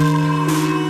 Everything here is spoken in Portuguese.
Música